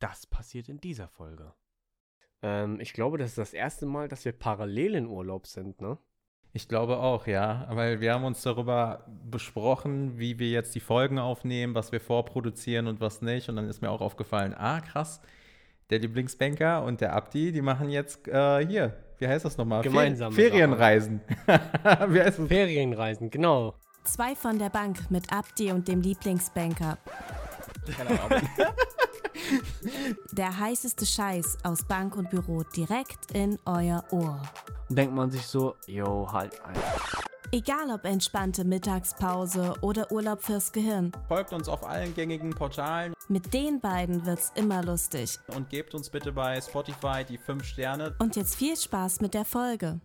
Das passiert in dieser Folge. Ähm, ich glaube, das ist das erste Mal, dass wir parallel in Urlaub sind, ne? Ich glaube auch, ja, weil wir haben uns darüber besprochen, wie wir jetzt die Folgen aufnehmen, was wir vorproduzieren und was nicht. Und dann ist mir auch aufgefallen, ah, krass, der Lieblingsbanker und der Abdi, die machen jetzt äh, hier, wie heißt das nochmal? Gemeinsam. Ferienreisen. wie heißt das? Ferienreisen, genau. Zwei von der Bank mit Abdi und dem Lieblingsbanker. Keine Ahnung. Der heißeste Scheiß aus Bank und Büro direkt in euer Ohr. Denkt man sich so, yo, halt ein. Egal ob entspannte Mittagspause oder Urlaub fürs Gehirn. Folgt uns auf allen gängigen Portalen. Mit den beiden wird's immer lustig. Und gebt uns bitte bei Spotify die 5 Sterne. Und jetzt viel Spaß mit der Folge.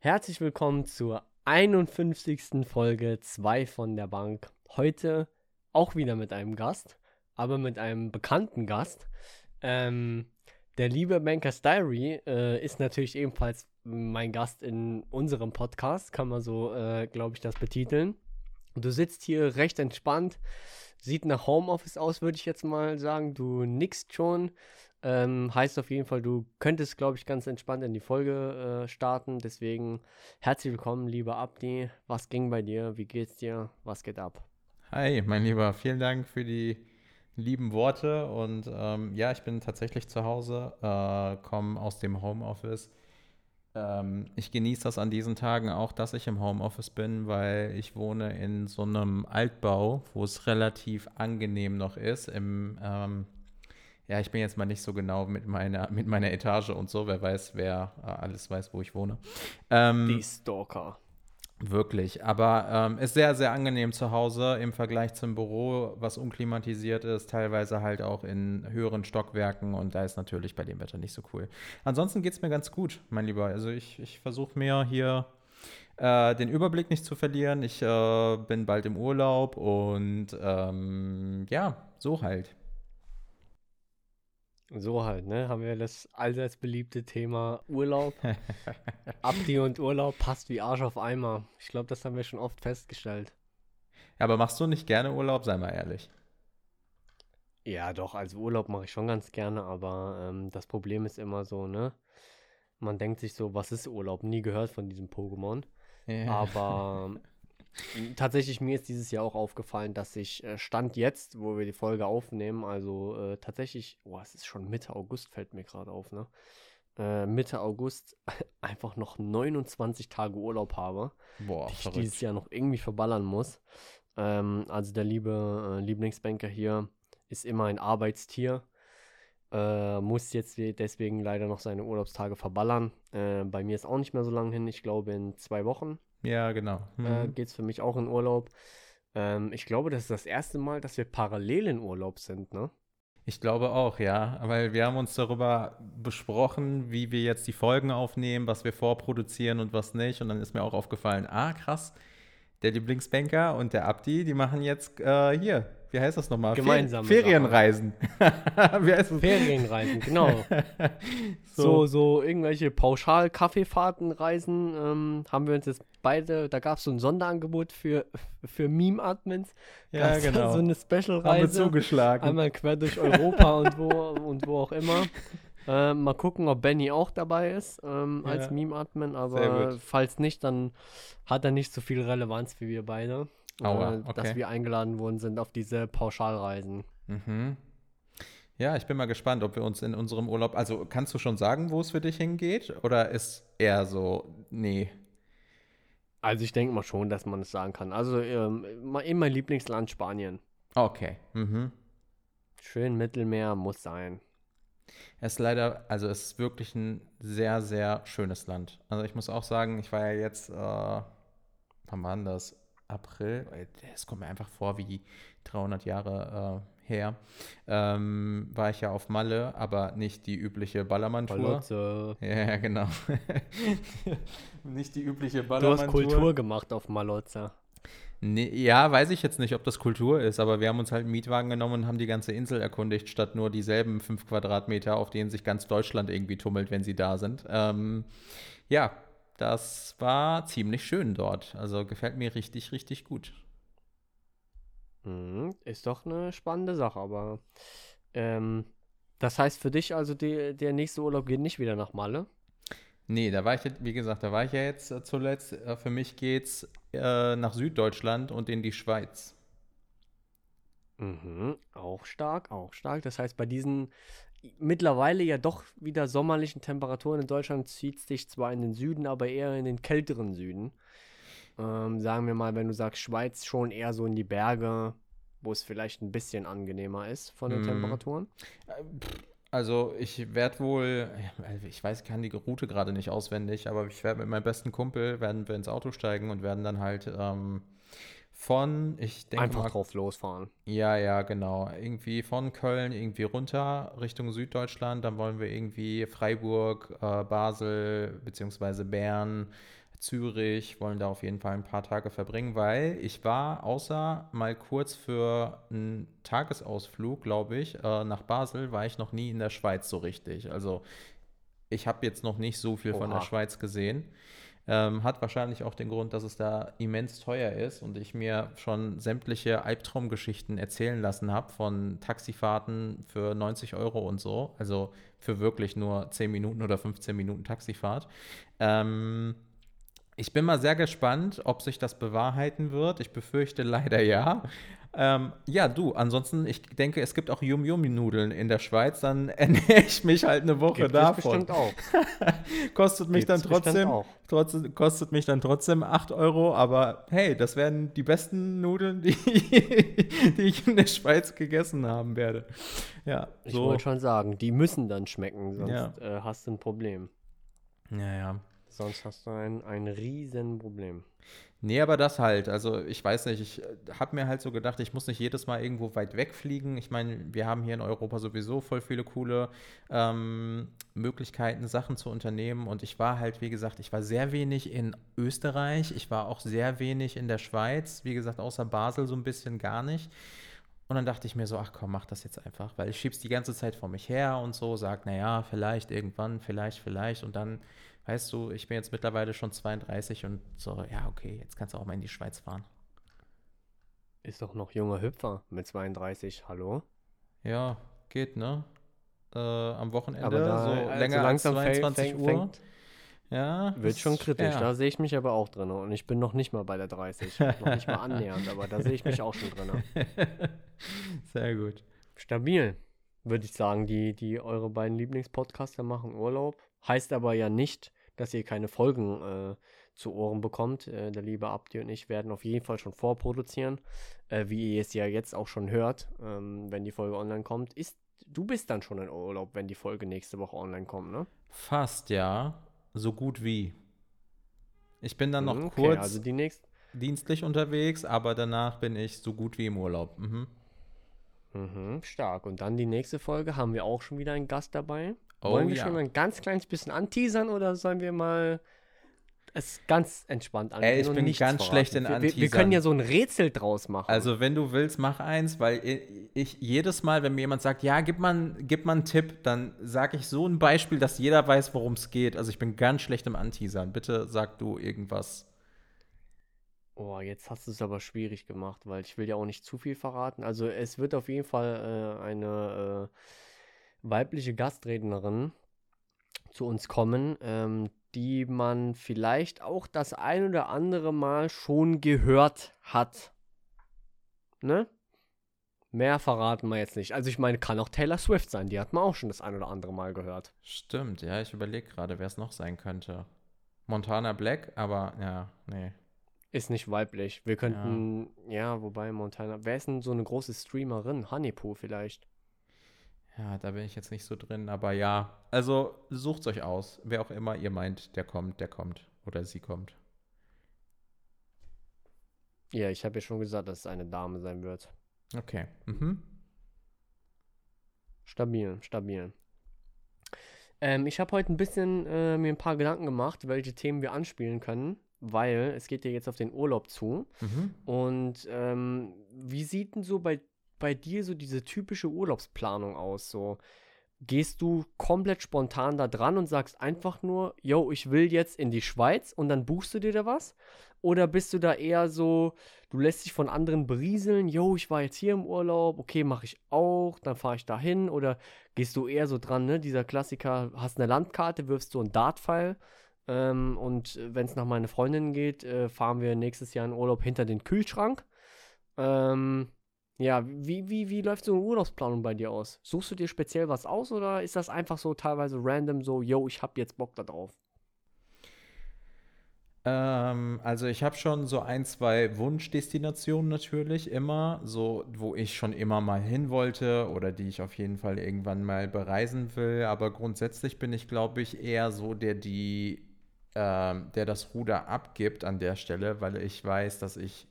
Herzlich willkommen zur 51. Folge 2 von der Bank. Heute auch wieder mit einem Gast aber mit einem bekannten Gast. Ähm, der liebe Bankers Diary äh, ist natürlich ebenfalls mein Gast in unserem Podcast, kann man so, äh, glaube ich, das betiteln. Du sitzt hier recht entspannt, sieht nach Homeoffice aus, würde ich jetzt mal sagen. Du nickst schon. Ähm, heißt auf jeden Fall, du könntest, glaube ich, ganz entspannt in die Folge äh, starten. Deswegen herzlich willkommen, lieber Abdi. Was ging bei dir? Wie geht's dir? Was geht ab? Hi, mein Lieber. Vielen Dank für die lieben Worte. Und ähm, ja, ich bin tatsächlich zu Hause, äh, komme aus dem Homeoffice. Ähm, ich genieße das an diesen Tagen auch, dass ich im Homeoffice bin, weil ich wohne in so einem Altbau, wo es relativ angenehm noch ist. Im, ähm, ja, ich bin jetzt mal nicht so genau mit meiner, mit meiner Etage und so, wer weiß, wer äh, alles weiß, wo ich wohne. Ähm, Die Stalker. Wirklich, aber ähm, ist sehr, sehr angenehm zu Hause im Vergleich zum Büro, was unklimatisiert ist, teilweise halt auch in höheren Stockwerken und da ist natürlich bei dem Wetter nicht so cool. Ansonsten geht es mir ganz gut, mein Lieber. Also ich, ich versuche mir hier äh, den Überblick nicht zu verlieren. Ich äh, bin bald im Urlaub und ähm, ja, so halt. So halt, ne? Haben wir das allseits beliebte Thema Urlaub. Abdi und Urlaub passt wie Arsch auf Eimer. Ich glaube, das haben wir schon oft festgestellt. Ja, aber machst du nicht gerne Urlaub, sei mal ehrlich. Ja, doch, also Urlaub mache ich schon ganz gerne, aber ähm, das Problem ist immer so, ne? Man denkt sich so, was ist Urlaub? Nie gehört von diesem Pokémon. Ja. Aber Tatsächlich, mir ist dieses Jahr auch aufgefallen, dass ich äh, Stand jetzt, wo wir die Folge aufnehmen, also äh, tatsächlich, oh, es ist schon Mitte August, fällt mir gerade auf, ne? Äh, Mitte August einfach noch 29 Tage Urlaub habe, Boah, die ich verrückt. dieses Jahr noch irgendwie verballern muss. Ähm, also der liebe äh, Lieblingsbanker hier ist immer ein Arbeitstier. Äh, muss jetzt deswegen leider noch seine Urlaubstage verballern. Äh, bei mir ist auch nicht mehr so lange hin, ich glaube in zwei Wochen ja, genau. Mhm. Äh, Geht es für mich auch in Urlaub. Ähm, ich glaube, das ist das erste Mal, dass wir parallel in Urlaub sind, ne? Ich glaube auch, ja, weil wir haben uns darüber besprochen, wie wir jetzt die Folgen aufnehmen, was wir vorproduzieren und was nicht. Und dann ist mir auch aufgefallen, ah, krass, der Lieblingsbanker und der Abdi, die machen jetzt äh, hier wie heißt das nochmal? Gemeinsam. Ferienreisen. wie heißt das? Ferienreisen, genau. so. so, so irgendwelche Pauschal-Kaffeefahrtenreisen ähm, haben wir uns jetzt beide, da gab es so ein Sonderangebot für, für Meme-Admins. Ja, genau. So eine Special-Reise. zugeschlagen. Einmal quer durch Europa und wo und wo auch immer. Äh, mal gucken, ob Benny auch dabei ist ähm, ja. als Meme-Admin, aber falls nicht, dann hat er nicht so viel Relevanz wie wir beide. Aua, äh, okay. dass wir eingeladen worden sind auf diese Pauschalreisen. Mhm. Ja, ich bin mal gespannt, ob wir uns in unserem Urlaub, also kannst du schon sagen, wo es für dich hingeht? Oder ist eher so, nee? Also ich denke mal schon, dass man es sagen kann. Also ähm, in mein Lieblingsland Spanien. Okay. Mhm. Schön Mittelmeer muss sein. Es ist leider, also es ist wirklich ein sehr, sehr schönes Land. Also ich muss auch sagen, ich war ja jetzt, äh, wann war denn das? April, es kommt mir einfach vor wie 300 Jahre äh, her, ähm, war ich ja auf Malle, aber nicht die übliche Ballermann-Tour. Ja, genau. nicht die übliche Ballermann-Tour. Du hast Kultur gemacht auf Malotza. Nee, ja, weiß ich jetzt nicht, ob das Kultur ist, aber wir haben uns halt einen Mietwagen genommen und haben die ganze Insel erkundigt, statt nur dieselben fünf Quadratmeter, auf denen sich ganz Deutschland irgendwie tummelt, wenn sie da sind. Ähm, ja, das war ziemlich schön dort. Also gefällt mir richtig, richtig gut. Mhm, ist doch eine spannende Sache, aber ähm, Das heißt für dich also, die, der nächste Urlaub geht nicht wieder nach Malle? Nee, da war ich, wie gesagt, da war ich ja jetzt äh, zuletzt. Äh, für mich geht's äh, nach Süddeutschland und in die Schweiz. Mhm, auch stark, auch stark. Das heißt, bei diesen mittlerweile ja doch wieder sommerlichen Temperaturen in Deutschland zieht es dich zwar in den Süden, aber eher in den kälteren Süden. Ähm, sagen wir mal, wenn du sagst Schweiz, schon eher so in die Berge, wo es vielleicht ein bisschen angenehmer ist von den mhm. Temperaturen. Äh, also ich werde wohl, ich weiß, ich kann die Route gerade nicht auswendig, aber ich werde mit meinem besten Kumpel, werden wir ins Auto steigen und werden dann halt ähm, von, ich denke Einfach mal, drauf losfahren. Ja, ja, genau. Irgendwie von Köln irgendwie runter Richtung Süddeutschland. Dann wollen wir irgendwie Freiburg, äh, Basel beziehungsweise Bern, Zürich, wollen da auf jeden Fall ein paar Tage verbringen, weil ich war außer mal kurz für einen Tagesausflug, glaube ich, äh, nach Basel, war ich noch nie in der Schweiz so richtig. Also ich habe jetzt noch nicht so viel Oha. von der Schweiz gesehen. Ähm, hat wahrscheinlich auch den Grund, dass es da immens teuer ist und ich mir schon sämtliche Albtraumgeschichten erzählen lassen habe von Taxifahrten für 90 Euro und so. Also für wirklich nur 10 Minuten oder 15 Minuten Taxifahrt. Ähm, ich bin mal sehr gespannt, ob sich das bewahrheiten wird. Ich befürchte leider ja. Ähm, ja, du, ansonsten, ich denke, es gibt auch Yum-Yum-Nudeln in der Schweiz, dann ernähre ich mich halt eine Woche gibt davon. bestimmt auch. kostet mich Gibt's dann trotzdem, trotzdem, kostet mich dann trotzdem 8 Euro, aber hey, das werden die besten Nudeln, die, die ich in der Schweiz gegessen haben werde. Ja, ich wollte schon sagen, die müssen dann schmecken, sonst ja. äh, hast du ein Problem. Ja, ja. Sonst hast du ein, ein Riesenproblem. Nee, aber das halt. Also ich weiß nicht, ich äh, habe mir halt so gedacht, ich muss nicht jedes Mal irgendwo weit wegfliegen. Ich meine, wir haben hier in Europa sowieso voll viele coole ähm, Möglichkeiten, Sachen zu unternehmen. Und ich war halt, wie gesagt, ich war sehr wenig in Österreich. Ich war auch sehr wenig in der Schweiz. Wie gesagt, außer Basel so ein bisschen gar nicht. Und dann dachte ich mir so, ach komm, mach das jetzt einfach, weil ich schieb's die ganze Zeit vor mich her und so, sag, naja, vielleicht irgendwann, vielleicht, vielleicht. Und dann weißt du, ich bin jetzt mittlerweile schon 32 und so, ja, okay, jetzt kannst du auch mal in die Schweiz fahren. Ist doch noch junger Hüpfer mit 32, hallo? Ja, geht, ne? Äh, am Wochenende, aber da, so also länger langsam als 22 fängt, Uhr. Fängt, ja. Wird schon kritisch, ja. da sehe ich mich aber auch drin. Und ich bin noch nicht mal bei der 30. noch nicht mal annähernd, aber da sehe ich mich auch schon drin. Sehr gut. Stabil, würde ich sagen. Die, die eure beiden Lieblingspodcaster machen Urlaub. Heißt aber ja nicht, dass ihr keine Folgen äh, zu Ohren bekommt. Äh, der liebe Abdi und ich werden auf jeden Fall schon vorproduzieren, äh, wie ihr es ja jetzt auch schon hört, ähm, wenn die Folge online kommt. Ist, du bist dann schon in Urlaub, wenn die Folge nächste Woche online kommt, ne? Fast, ja. So gut wie. Ich bin dann noch okay, kurz also die nächst dienstlich unterwegs, aber danach bin ich so gut wie im Urlaub. Mhm. Mhm, stark. Und dann die nächste Folge haben wir auch schon wieder einen Gast dabei. Oh, Wollen wir ja. schon ein ganz kleines bisschen anteasern oder sollen wir mal es ganz entspannt angehen? Ey, ich bin ganz verraten? schlecht in Anteasern. Wir, wir, können ja so ein Rätsel draus machen. Also, wenn du willst, mach eins, weil ich, jedes Mal, wenn mir jemand sagt, ja, gib mal, gib mal einen Tipp, dann sage ich so ein Beispiel, dass jeder weiß, worum es geht. Also, ich bin ganz schlecht im Anteasern. Bitte sag du irgendwas. Oh, jetzt hast du es aber schwierig gemacht, weil ich will ja auch nicht zu viel verraten. Also, es wird auf jeden Fall äh, eine. Äh, weibliche Gastrednerin zu uns kommen, ähm, die man vielleicht auch das ein oder andere Mal schon gehört hat. Ne? Mehr verraten wir jetzt nicht. Also ich meine, kann auch Taylor Swift sein. Die hat man auch schon das ein oder andere Mal gehört. Stimmt, ja, ich überlege gerade, wer es noch sein könnte. Montana Black, aber ja, nee. Ist nicht weiblich. Wir könnten, ja, ja wobei Montana. Wer ist denn so eine große Streamerin? Honeypoo vielleicht. Ja, da bin ich jetzt nicht so drin, aber ja. Also sucht euch aus. Wer auch immer ihr meint, der kommt, der kommt. Oder sie kommt. Ja, ich habe ja schon gesagt, dass es eine Dame sein wird. Okay. Mhm. Stabil, stabil. Ähm, ich habe heute ein bisschen äh, mir ein paar Gedanken gemacht, welche Themen wir anspielen können, weil es geht ja jetzt auf den Urlaub zu. Mhm. Und ähm, wie sieht denn so bei bei dir so diese typische Urlaubsplanung aus? So, gehst du komplett spontan da dran und sagst einfach nur, yo, ich will jetzt in die Schweiz und dann buchst du dir da was? Oder bist du da eher so, du lässt dich von anderen berieseln, yo, ich war jetzt hier im Urlaub, okay, mache ich auch, dann fahre ich da hin. Oder gehst du eher so dran, ne? Dieser Klassiker, hast eine Landkarte, wirfst du einen Dartpfeil. Ähm, und wenn es nach meiner Freundin geht, äh, fahren wir nächstes Jahr in Urlaub hinter den Kühlschrank. Ähm, ja, wie, wie, wie läuft so eine Urlaubsplanung bei dir aus? Suchst du dir speziell was aus oder ist das einfach so teilweise random, so, yo, ich hab jetzt Bock da drauf? Ähm, also ich habe schon so ein, zwei Wunschdestinationen natürlich immer, so wo ich schon immer mal hin wollte oder die ich auf jeden Fall irgendwann mal bereisen will. Aber grundsätzlich bin ich, glaube ich, eher so der, die, ähm, der das Ruder abgibt an der Stelle, weil ich weiß, dass ich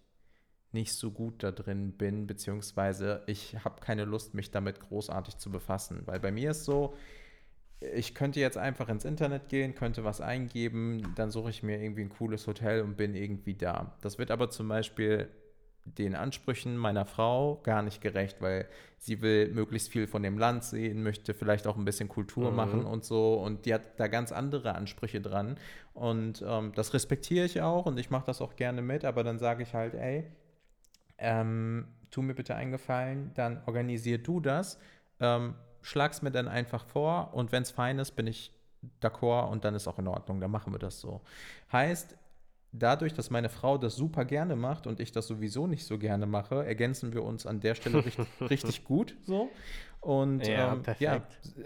nicht so gut da drin bin, beziehungsweise ich habe keine Lust, mich damit großartig zu befassen. Weil bei mir ist so, ich könnte jetzt einfach ins Internet gehen, könnte was eingeben, dann suche ich mir irgendwie ein cooles Hotel und bin irgendwie da. Das wird aber zum Beispiel den Ansprüchen meiner Frau gar nicht gerecht, weil sie will möglichst viel von dem Land sehen, möchte vielleicht auch ein bisschen Kultur mhm. machen und so. Und die hat da ganz andere Ansprüche dran. Und ähm, das respektiere ich auch und ich mache das auch gerne mit, aber dann sage ich halt, ey, ähm, tu mir bitte einen Gefallen, dann organisier du das. Ähm, schlag's mir dann einfach vor und wenn es fein ist, bin ich d'accord und dann ist auch in Ordnung, dann machen wir das so. Heißt, dadurch, dass meine Frau das super gerne macht und ich das sowieso nicht so gerne mache, ergänzen wir uns an der Stelle richtig, richtig gut so. Und ja, ähm, ja,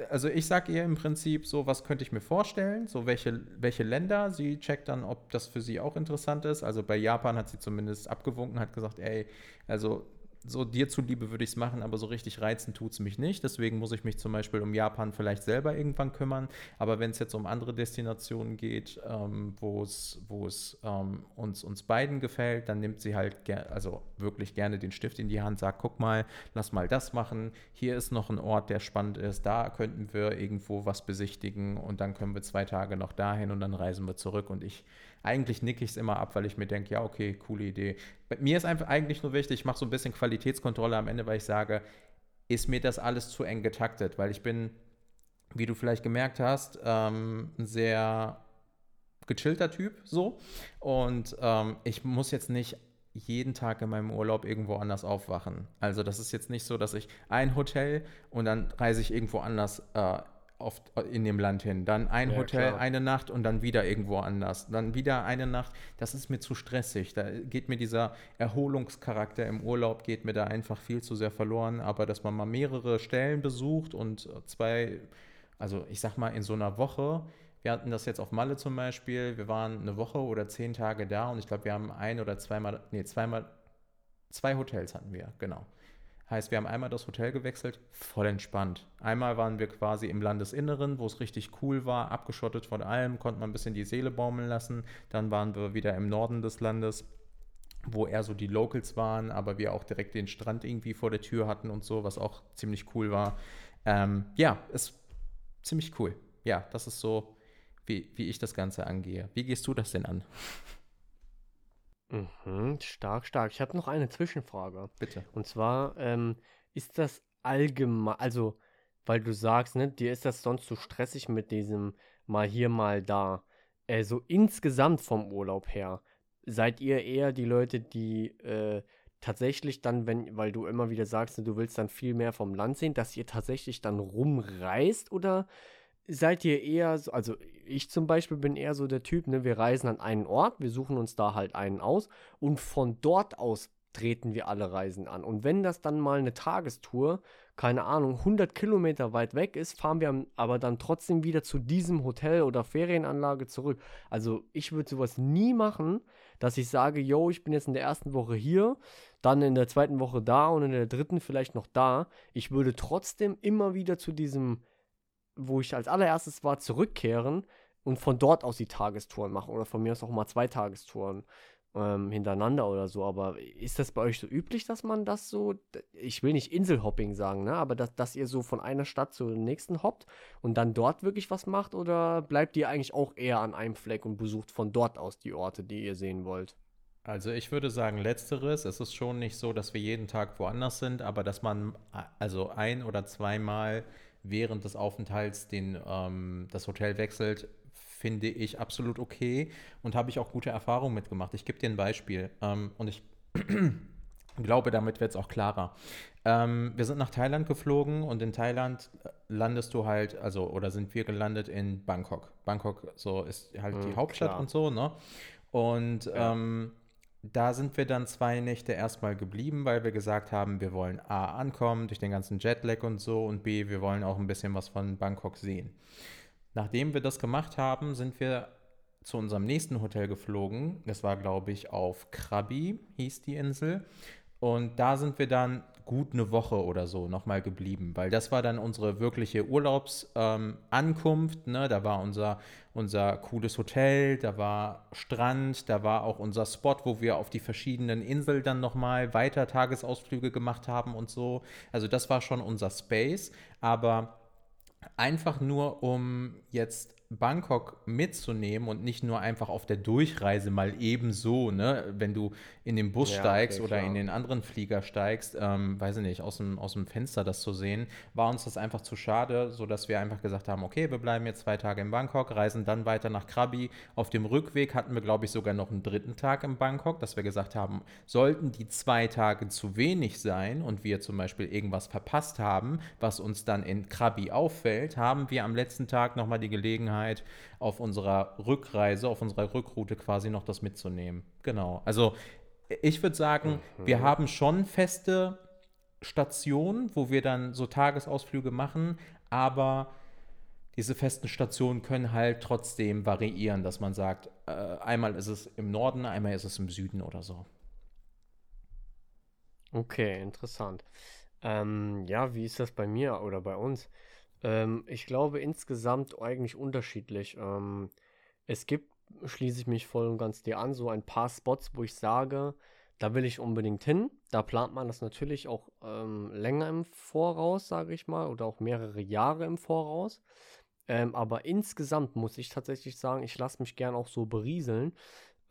also ich sage ihr im Prinzip so, was könnte ich mir vorstellen, so welche, welche Länder. Sie checkt dann, ob das für sie auch interessant ist. Also bei Japan hat sie zumindest abgewunken, hat gesagt, ey, also so dir zuliebe würde ich es machen, aber so richtig reizen tut es mich nicht. Deswegen muss ich mich zum Beispiel um Japan vielleicht selber irgendwann kümmern. Aber wenn es jetzt um andere Destinationen geht, ähm, wo es ähm, uns, uns beiden gefällt, dann nimmt sie halt also wirklich gerne den Stift in die Hand, sagt, guck mal, lass mal das machen. Hier ist noch ein Ort, der spannend ist. Da könnten wir irgendwo was besichtigen und dann können wir zwei Tage noch dahin und dann reisen wir zurück. Und ich eigentlich nicke ich es immer ab, weil ich mir denke, ja, okay, coole Idee. Bei mir ist einfach eigentlich nur wichtig, ich mache so ein bisschen Qualitätskontrolle am Ende, weil ich sage, ist mir das alles zu eng getaktet, weil ich bin, wie du vielleicht gemerkt hast, ähm, ein sehr gechillter Typ so und ähm, ich muss jetzt nicht jeden Tag in meinem Urlaub irgendwo anders aufwachen. Also das ist jetzt nicht so, dass ich ein Hotel und dann reise ich irgendwo anders äh, oft in dem Land hin. Dann ein ja, Hotel, klar. eine Nacht und dann wieder irgendwo anders. Dann wieder eine Nacht. Das ist mir zu stressig. Da geht mir dieser Erholungscharakter im Urlaub, geht mir da einfach viel zu sehr verloren. Aber dass man mal mehrere Stellen besucht und zwei, also ich sag mal in so einer Woche, wir hatten das jetzt auf Malle zum Beispiel, wir waren eine Woche oder zehn Tage da und ich glaube, wir haben ein oder zweimal, nee, zweimal, zwei Hotels hatten wir, genau. Heißt, wir haben einmal das Hotel gewechselt, voll entspannt. Einmal waren wir quasi im Landesinneren, wo es richtig cool war, abgeschottet von allem, konnte man ein bisschen die Seele baumeln lassen. Dann waren wir wieder im Norden des Landes, wo eher so die Locals waren, aber wir auch direkt den Strand irgendwie vor der Tür hatten und so, was auch ziemlich cool war. Ähm, ja, ist ziemlich cool. Ja, das ist so, wie, wie ich das Ganze angehe. Wie gehst du das denn an? Mhm, stark, stark. Ich habe noch eine Zwischenfrage. Bitte. Und zwar, ähm, ist das allgemein, also, weil du sagst, ne, dir ist das sonst zu stressig mit diesem mal hier, mal da. Äh, so insgesamt vom Urlaub her, seid ihr eher die Leute, die äh, tatsächlich dann, wenn, weil du immer wieder sagst, du willst dann viel mehr vom Land sehen, dass ihr tatsächlich dann rumreist oder seid ihr eher, so, also ich zum Beispiel bin eher so der Typ, ne, wir reisen an einen Ort, wir suchen uns da halt einen aus und von dort aus treten wir alle Reisen an. Und wenn das dann mal eine Tagestour, keine Ahnung, 100 Kilometer weit weg ist, fahren wir aber dann trotzdem wieder zu diesem Hotel oder Ferienanlage zurück. Also ich würde sowas nie machen, dass ich sage, yo, ich bin jetzt in der ersten Woche hier, dann in der zweiten Woche da und in der dritten vielleicht noch da. Ich würde trotzdem immer wieder zu diesem wo ich als allererstes war, zurückkehren und von dort aus die Tagestouren machen oder von mir aus auch mal zwei Tagestouren ähm, hintereinander oder so. Aber ist das bei euch so üblich, dass man das so, ich will nicht Inselhopping sagen, ne? aber dass, dass ihr so von einer Stadt zur nächsten hoppt und dann dort wirklich was macht oder bleibt ihr eigentlich auch eher an einem Fleck und besucht von dort aus die Orte, die ihr sehen wollt? Also ich würde sagen letzteres. Es ist schon nicht so, dass wir jeden Tag woanders sind, aber dass man also ein oder zweimal während des Aufenthalts den, ähm, das Hotel wechselt, finde ich absolut okay und habe ich auch gute Erfahrungen mitgemacht. Ich gebe dir ein Beispiel ähm, und ich glaube, damit wird es auch klarer. Ähm, wir sind nach Thailand geflogen und in Thailand äh, landest du halt, also oder sind wir gelandet in Bangkok. Bangkok so ist halt mhm, die Hauptstadt klar. und so, ne? Und ja. ähm, da sind wir dann zwei Nächte erstmal geblieben, weil wir gesagt haben, wir wollen A ankommen durch den ganzen Jetlag und so und B, wir wollen auch ein bisschen was von Bangkok sehen. Nachdem wir das gemacht haben, sind wir zu unserem nächsten Hotel geflogen. Das war, glaube ich, auf Krabi, hieß die Insel. Und da sind wir dann gut eine Woche oder so nochmal geblieben, weil das war dann unsere wirkliche Urlaubsankunft. Ähm, ne? Da war unser, unser cooles Hotel, da war Strand, da war auch unser Spot, wo wir auf die verschiedenen Inseln dann nochmal weiter Tagesausflüge gemacht haben und so. Also das war schon unser Space, aber einfach nur um jetzt Bangkok mitzunehmen und nicht nur einfach auf der Durchreise mal ebenso, ne, wenn du in den Bus ja, steigst okay, oder klar. in den anderen Flieger steigst, ähm, weiß ich nicht, aus dem, aus dem Fenster das zu sehen, war uns das einfach zu schade, sodass wir einfach gesagt haben, okay, wir bleiben jetzt zwei Tage in Bangkok, reisen dann weiter nach Krabi. Auf dem Rückweg hatten wir, glaube ich, sogar noch einen dritten Tag in Bangkok, dass wir gesagt haben, sollten die zwei Tage zu wenig sein und wir zum Beispiel irgendwas verpasst haben, was uns dann in Krabi auffällt, haben wir am letzten Tag nochmal die Gelegenheit, Gelegenheit, auf unserer Rückreise, auf unserer Rückroute quasi noch das mitzunehmen. Genau. Also ich würde sagen, mhm. wir haben schon feste Stationen, wo wir dann so Tagesausflüge machen, aber diese festen Stationen können halt trotzdem variieren, dass man sagt, äh, einmal ist es im Norden, einmal ist es im Süden oder so. Okay, interessant. Ähm, ja, wie ist das bei mir oder bei uns? Ähm, ich glaube insgesamt eigentlich unterschiedlich. Ähm, es gibt, schließe ich mich voll und ganz dir an, so ein paar Spots, wo ich sage, da will ich unbedingt hin. Da plant man das natürlich auch ähm, länger im Voraus, sage ich mal, oder auch mehrere Jahre im Voraus. Ähm, aber insgesamt muss ich tatsächlich sagen, ich lasse mich gern auch so berieseln.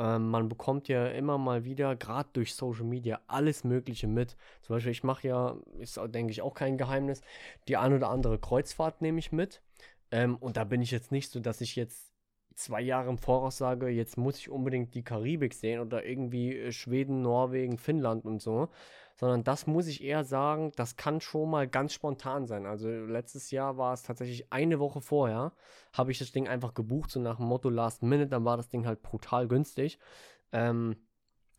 Ähm, man bekommt ja immer mal wieder, gerade durch Social Media, alles Mögliche mit. Zum Beispiel, ich mache ja, ist denke ich auch kein Geheimnis, die ein oder andere Kreuzfahrt nehme ich mit. Ähm, und da bin ich jetzt nicht so, dass ich jetzt zwei Jahre im Voraus sage, jetzt muss ich unbedingt die Karibik sehen oder irgendwie äh, Schweden, Norwegen, Finnland und so, sondern das muss ich eher sagen, das kann schon mal ganz spontan sein. Also letztes Jahr war es tatsächlich eine Woche vorher, habe ich das Ding einfach gebucht, so nach dem Motto Last Minute, dann war das Ding halt brutal günstig. Ähm,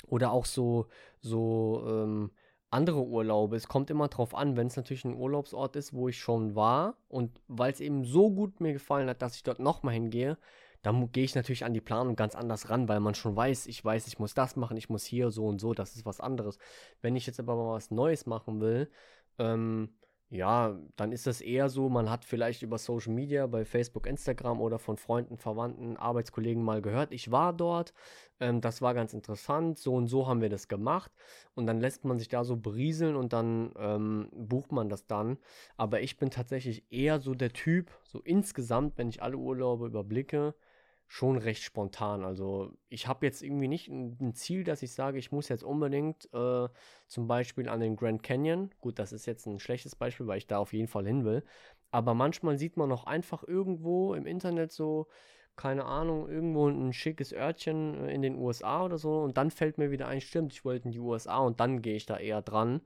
oder auch so, so ähm, andere Urlaube. Es kommt immer drauf an, wenn es natürlich ein Urlaubsort ist, wo ich schon war und weil es eben so gut mir gefallen hat, dass ich dort nochmal hingehe, da gehe ich natürlich an die Planung ganz anders ran, weil man schon weiß, ich weiß, ich muss das machen, ich muss hier so und so, das ist was anderes. Wenn ich jetzt aber mal was Neues machen will, ähm, ja, dann ist das eher so, man hat vielleicht über Social Media, bei Facebook, Instagram oder von Freunden, Verwandten, Arbeitskollegen mal gehört, ich war dort, ähm, das war ganz interessant, so und so haben wir das gemacht und dann lässt man sich da so berieseln und dann ähm, bucht man das dann. Aber ich bin tatsächlich eher so der Typ, so insgesamt, wenn ich alle Urlaube überblicke, schon recht spontan. Also ich habe jetzt irgendwie nicht ein, Ziel, dass ich sage, ich muss jetzt unbedingt äh, zum Beispiel an den Grand Canyon. Gut, das ist jetzt ein schlechtes Beispiel, weil ich da auf jeden Fall hin will. Aber manchmal sieht man auch einfach irgendwo im Internet so, keine Ahnung, irgendwo ein schickes Örtchen äh, in den USA oder so. Und dann fällt mir wieder ein, stimmt, ich wollte in die USA und dann gehe ich da eher dran.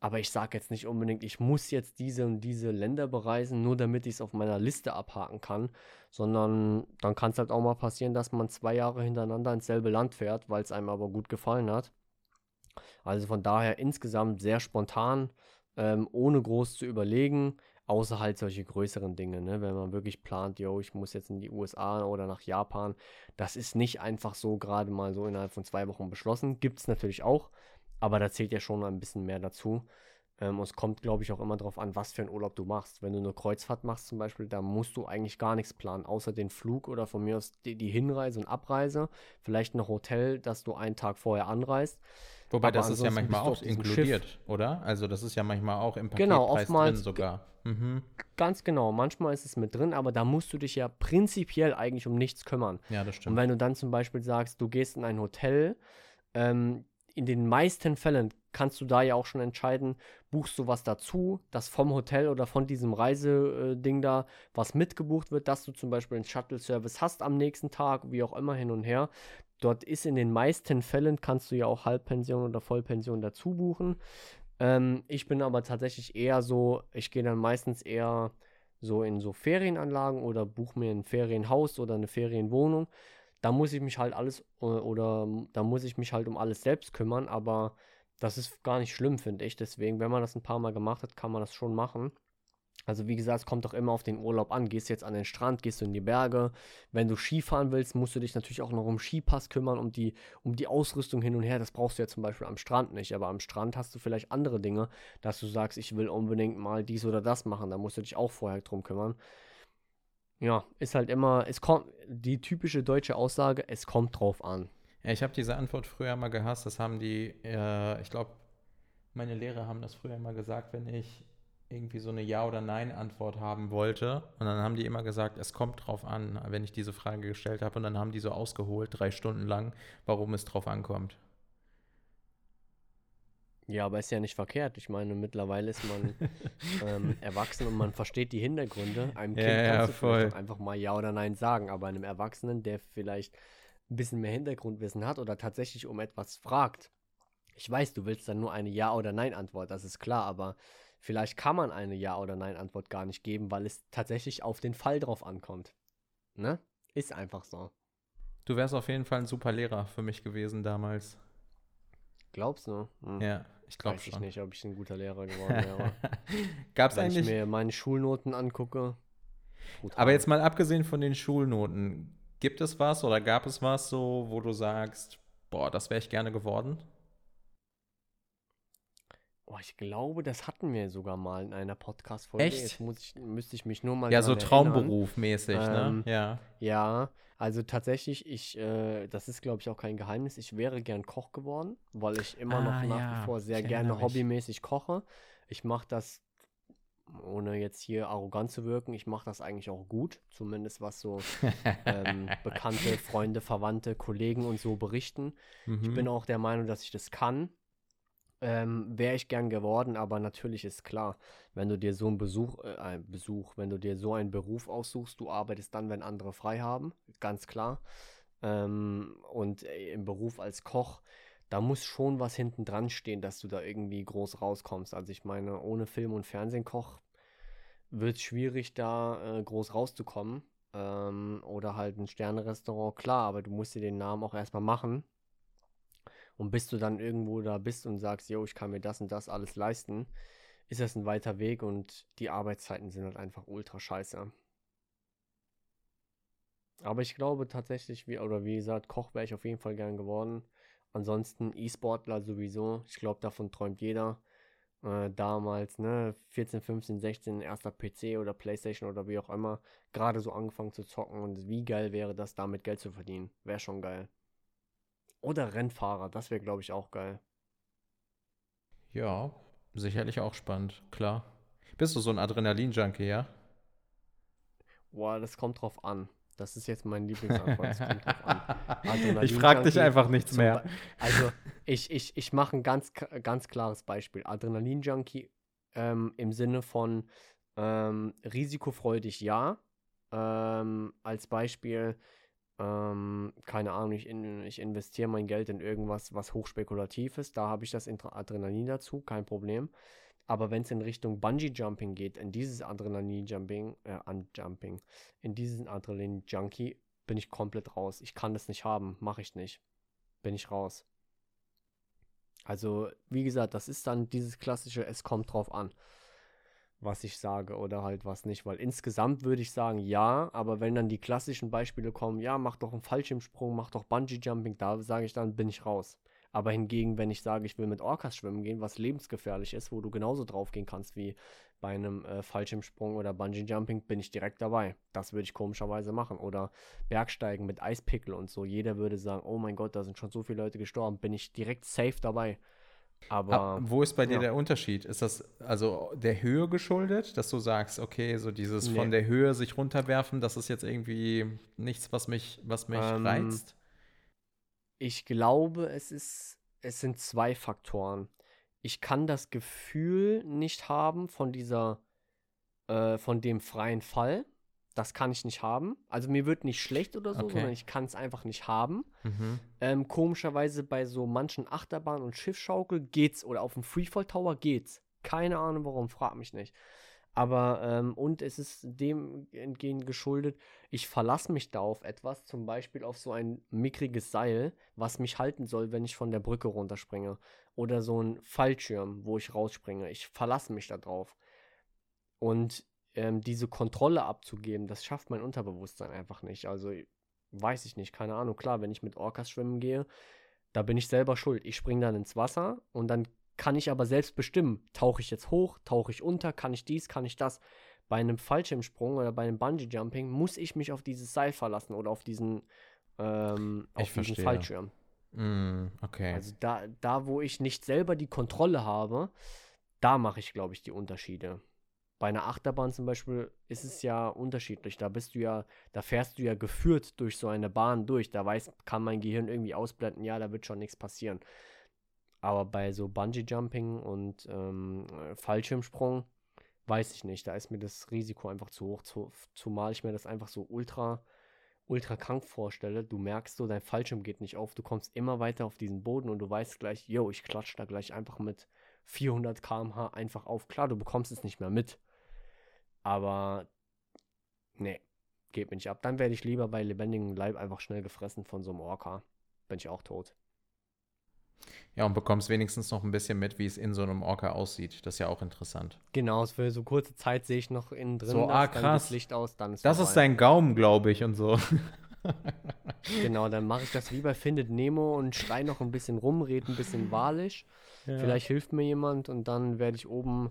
Aber ich sage jetzt nicht unbedingt, ich muss jetzt diese und diese Länder bereisen, nur damit ich es auf meiner Liste abhaken kann, sondern dann kann es halt auch mal passieren, dass man zwei Jahre hintereinander ins selbe Land fährt, weil es einem aber gut gefallen hat. Also von daher insgesamt sehr spontan, ähm, ohne groß zu überlegen, außer halt solche größeren Dinge, ne? wenn man wirklich plant, yo, ich muss jetzt in die USA oder nach Japan. Das ist nicht einfach so gerade mal so innerhalb von zwei Wochen beschlossen. Gibt es natürlich auch, aber da zählt ja schon ein bisschen mehr dazu. Ähm, und es kommt, glaube ich, auch immer darauf an, was für einen Urlaub du machst. Wenn du eine Kreuzfahrt machst zum Beispiel, da musst du eigentlich gar nichts planen, außer den Flug oder von mir aus die, die Hinreise und Abreise. Vielleicht noch Hotel, dass du einen Tag vorher anreist. Wobei Aber das ist ja manchmal auch inkludiert, Schiff. oder? Also das ist ja manchmal auch im genau, Paketpreis genau, drin sogar. Mhm. Ganz genau, manchmal ist es mit drin, aber da musst du dich ja prinzipiell eigentlich um nichts kümmern. Ja, das stimmt. Und wenn du dann zum Beispiel sagst, du gehst in ein Hotel, ähm, in den meisten Fällen kannst du da ja auch schon entscheiden, buchst du was dazu, dass vom Hotel oder von diesem Reiseding da was mitgebucht wird, dass du zum Beispiel einen Shuttle-Service hast am nächsten Tag, wie auch immer hin und her. Dort ist in den meisten Fällen, kannst du ja auch Halbpension oder Vollpension dazu buchen. Ähm, ich bin aber tatsächlich eher so, ich gehe dann meistens eher so in so Ferienanlagen oder buche mir ein Ferienhaus oder eine Ferienwohnung. Da muss ich mich halt alles oder da muss ich mich halt um alles selbst kümmern, aber das ist gar nicht schlimm, finde ich. Deswegen, wenn man das ein paar Mal gemacht hat, kann man das schon machen. Also wie gesagt, es kommt doch immer auf den Urlaub an. Gehst jetzt an den Strand, gehst du in die Berge. Wenn du Skifahren willst, musst du dich natürlich auch noch um Skipass kümmern, um die, um die Ausrüstung hin und her. Das brauchst du ja zum Beispiel am Strand nicht. Aber am Strand hast du vielleicht andere Dinge, dass du sagst, ich will unbedingt mal dies oder das machen. Da musst du dich auch vorher drum kümmern. Ja, ist halt immer, es kommt, die typische deutsche Aussage, es kommt drauf an. Ja, ich habe diese Antwort früher mal gehasst. Das haben die, äh, ich glaube, meine Lehrer haben das früher mal gesagt, wenn ich irgendwie so eine Ja- oder Nein-Antwort haben wollte. Und dann haben die immer gesagt, es kommt drauf an, wenn ich diese Frage gestellt habe. Und dann haben die so ausgeholt, drei Stunden lang, warum es drauf ankommt. Ja, aber ist ja nicht verkehrt. Ich meine, mittlerweile ist man ähm, erwachsen und man versteht die Hintergründe. Einem Kind ja, kannst ja, du vielleicht einfach mal Ja oder Nein sagen, aber einem Erwachsenen, der vielleicht ein bisschen mehr Hintergrundwissen hat oder tatsächlich um etwas fragt. Ich weiß, du willst dann nur eine Ja- oder Nein-Antwort, das ist klar, aber vielleicht kann man eine Ja- oder Nein-Antwort gar nicht geben, weil es tatsächlich auf den Fall drauf ankommt. Ne? Ist einfach so. Du wärst auf jeden Fall ein super Lehrer für mich gewesen damals. Glaubst du? Hm. Ja, ich glaube schon. ich nicht, ob ich ein guter Lehrer geworden wäre. Gab es Wenn ich eigentlich. mir meine Schulnoten angucke. brutal. Aber jetzt mal abgesehen von den Schulnoten, gibt es was oder gab es was so, wo du sagst, boah, das wäre ich gerne geworden? Oh, ich glaube, das hatten wir sogar mal in einer Podcast-Folge. Echt? Jetzt muss ich, müsste ich mich nur mal Ja, so. Traumberuf-mäßig, Ähm, ne? Ja. Ja, also tatsächlich, ich, äh, das ist, glaube ich, auch kein Geheimnis. Ich wäre gern Koch geworden, weil ich immer noch Ah, nach ja, wie vor sehr ich gerne hobbymäßig koche. Ich mache das, ohne jetzt hier arrogant zu wirken, ich mache das eigentlich auch gut. Zumindest was so ähm, bekannte Freunde, Verwandte, Kollegen und so berichten. Ich Mhm. bin auch der Meinung, dass ich das kann. Ähm, Wäre ich gern geworden, aber natürlich ist klar, wenn du dir so einen Besuch, äh, Besuch, wenn du dir so einen Beruf aussuchst, du arbeitest dann, wenn andere frei haben, ganz klar. Ähm, und äh, im Beruf als Koch, da muss schon was hinten dran stehen, dass du da irgendwie groß rauskommst. Also ich meine, ohne Film- und Fernsehkoch wird es schwierig, da äh, groß rauszukommen. Ähm, oder halt ein Sterne-Restaurant, klar, aber du musst dir den Namen auch erstmal machen. Und bis du dann irgendwo da bist und sagst, yo, ich kann mir das und das alles leisten, ist das ein weiter Weg und die Arbeitszeiten sind halt einfach ultra scheiße. Aber ich glaube tatsächlich, wie, oder wie gesagt, Koch wäre ich auf jeden Fall gern geworden. Ansonsten E-Sportler sowieso. Ich glaube, davon träumt jeder. Äh, damals, ne, 14, 15, 16, erster PC oder Playstation oder wie auch immer, gerade so angefangen zu zocken und wie geil wäre das, damit Geld zu verdienen. Wäre schon geil. Oder Rennfahrer, das wäre, glaube ich, auch geil. Ja, sicherlich auch spannend, klar. Bist du so ein Adrenalin-Junkie, ja? Boah, das kommt drauf an. Das ist jetzt mein Lieblingsantwort. Das kommt drauf an. ich frage dich einfach nichts mehr. Also, ich, ich, ich mache ein ganz, ganz klares Beispiel. Adrenalin-Junkie ähm, im Sinne von ähm, risikofreudig ja. Ähm, als Beispiel, ähm, keine Ahnung, ich, in, ich investiere mein Geld in irgendwas, was hochspekulativ ist. Da habe ich das Adrenalin dazu, kein Problem. Aber wenn es in Richtung Bungee-Jumping geht, in dieses Adrenalin-Jumping, äh, Unjumping, in diesen Adrenalin-Junkie, bin ich komplett raus. Ich kann das nicht haben, mache ich nicht. Bin ich raus. Also, wie gesagt, das ist dann dieses klassische, es kommt drauf an, was ich sage oder halt was nicht. Weil insgesamt würde ich sagen, ja, aber wenn dann die klassischen Beispiele kommen, ja, mach doch einen Fallschirmsprung, mach doch Bungee-Jumping, da sage ich dann, bin ich raus. Aber hingegen, wenn ich sage, ich will mit Orcas schwimmen gehen, was lebensgefährlich ist, wo du genauso drauf gehen kannst wie bei einem äh, Fallschirmsprung oder Bungee-Jumping, bin ich direkt dabei. Das würde ich komischerweise machen. Oder Bergsteigen mit Eispickel und so. Jeder würde sagen, oh mein Gott, da sind schon so viele Leute gestorben. Bin ich direkt safe dabei. Aber Ab, wo ist bei dir ja. der Unterschied? Ist das also der Höhe geschuldet, dass du sagst, okay, so dieses Nee. von der Höhe sich runterwerfen, das ist jetzt irgendwie nichts, was mich, was mich Ähm, reizt? ich glaube, es ist es sind zwei Faktoren. Ich kann das Gefühl nicht haben von dieser, äh, von dem freien Fall. Das kann ich nicht haben. Also mir wird nicht schlecht oder so, Okay. sondern ich kann es einfach nicht haben. Mhm. Ähm, komischerweise bei so manchen Achterbahnen und Schiffsschaukel geht's oder auf dem Freefall Tower geht's. Keine Ahnung warum, frag mich nicht. Aber, ähm, und es ist dem entgegen geschuldet, ich verlasse mich da auf etwas, zum Beispiel auf so ein mickriges Seil, was mich halten soll, wenn ich von der Brücke runterspringe. Oder so ein Fallschirm, wo ich rausspringe. Ich verlasse mich da drauf. Und ähm, diese Kontrolle abzugeben, das schafft mein Unterbewusstsein einfach nicht. Also weiß ich nicht, keine Ahnung. Klar, wenn ich mit Orcas schwimmen gehe, da bin ich selber schuld. Ich springe dann ins Wasser und dann kann ich aber selbst bestimmen, tauche ich jetzt hoch, tauche ich unter, kann ich dies, kann ich das. Bei einem Fallschirmsprung oder bei einem Bungee-Jumping muss ich mich auf dieses Seil verlassen oder auf diesen, ähm, auf Ich diesen verstehe. Fallschirm. Mm, okay. Also da, da, wo ich nicht selber die Kontrolle habe, da mache ich, glaube ich, die Unterschiede. Bei einer Achterbahn zum Beispiel ist es ja unterschiedlich. Da bist du ja, da fährst du ja geführt durch so eine Bahn durch. Da weiß, kann mein Gehirn irgendwie ausblenden, ja, da wird schon nichts passieren. Aber bei so Bungee-Jumping und ähm, äh, Fallschirmsprung weiß ich nicht. Da ist mir das Risiko einfach zu hoch, zu, zumal ich mir das einfach so ultra, ultra krank vorstelle. Du merkst so, dein Fallschirm geht nicht auf. Du kommst immer weiter auf diesen Boden und du weißt gleich, yo, ich klatsch da gleich einfach mit 400 km/h einfach auf. Klar, du bekommst es nicht mehr mit. Aber nee, geht mir nicht ab. Dann werde ich lieber bei lebendigem Leib einfach schnell gefressen von so einem Orca. Bin ich auch tot. ja, und bekommst wenigstens noch ein bisschen mit, wie es in so einem Orca aussieht. Das ist ja auch interessant. Genau, für so kurze Zeit sehe ich noch innen drin. So, das, ah, krass. geht's Licht aus, dann ist Das ist vorbei. dein Gaumen, glaube ich, und so. Genau, dann mache ich das wie bei Findet Nemo und schrei noch ein bisschen rum, red ein bisschen wahrlich. Vielleicht hilft mir jemand und dann werde ich oben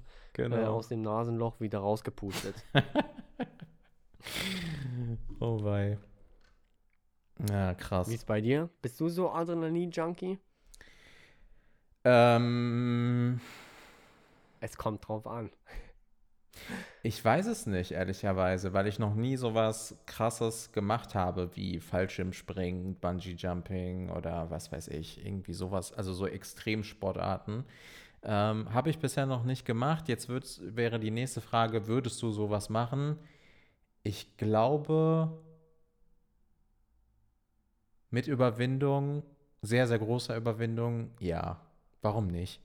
äh, genau. aus dem Nasenloch wieder rausgepustet. oh wei. Ja, krass. Wie ist bei dir? Bist du so Adrenalin-Junkie? Ähm, Es kommt drauf an. Ich weiß es nicht, ehrlicherweise, weil ich noch nie sowas krasses gemacht habe wie Fallschirmspringen, Bungee-Jumping oder was weiß ich, irgendwie sowas, also so Extremsportarten. Ähm, habe ich bisher noch nicht gemacht. Jetzt wäre die nächste Frage, würdest du sowas machen? Ich glaube, mit Überwindung, sehr, sehr großer Überwindung, ja. Warum nicht?